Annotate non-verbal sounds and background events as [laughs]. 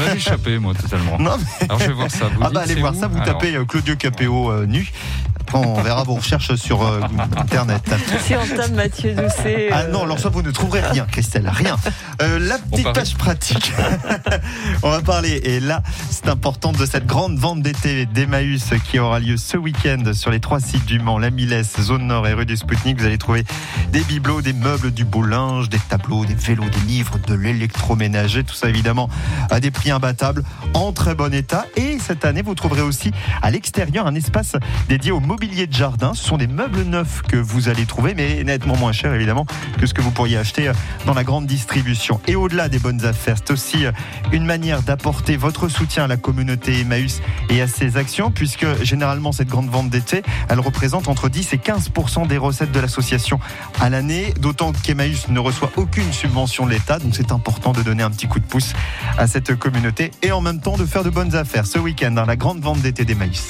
m'avait échappé, moi, totalement. Non, Alors, je vais voir ça. Vous Ah bah allez voir où ça, vous tapez euh, Claudio Capéo euh, nu. On verra vos recherches sur euh, Internet. Si on tape Mathieu Doucet. Ah euh, non, alors ça, vous ne trouverez rien, Christelle, rien. Euh, la petite page pratique. [laughs] On va parler, et là, c'est important, de cette grande vente d'été d'Emmaüs qui aura lieu ce week-end sur les trois sites du Mans, la Milesse, Zone Nord et rue du Spoutnik. Vous allez trouver des bibelots, des meubles, du beau linge, des tableaux, des vélos, des livres, de l'électroménager. Tout ça, évidemment, à des prix imbattables, en très bon état. Et cette année, vous trouverez aussi à l'extérieur un espace dédié au mobilier de jardin. Ce sont des meubles neufs que vous allez trouver, mais nettement moins chers, évidemment, que ce que vous pourriez acheter euh, dans la grande distribution. Et au-delà des bonnes affaires, c'est aussi euh, une manière d'apporter votre soutien à la communauté Emmaüs et à ses actions, puisque généralement cette grande vente d'été, elle représente entre 10 et 15 des recettes de l'association à l'année, d'autant qu'Emmaüs ne reçoit aucune subvention de l'État, donc c'est important de donner un petit coup de pouce à cette communauté et en même temps de faire de bonnes affaires ce week-end dans la grande vente d'été d'Emmaüs.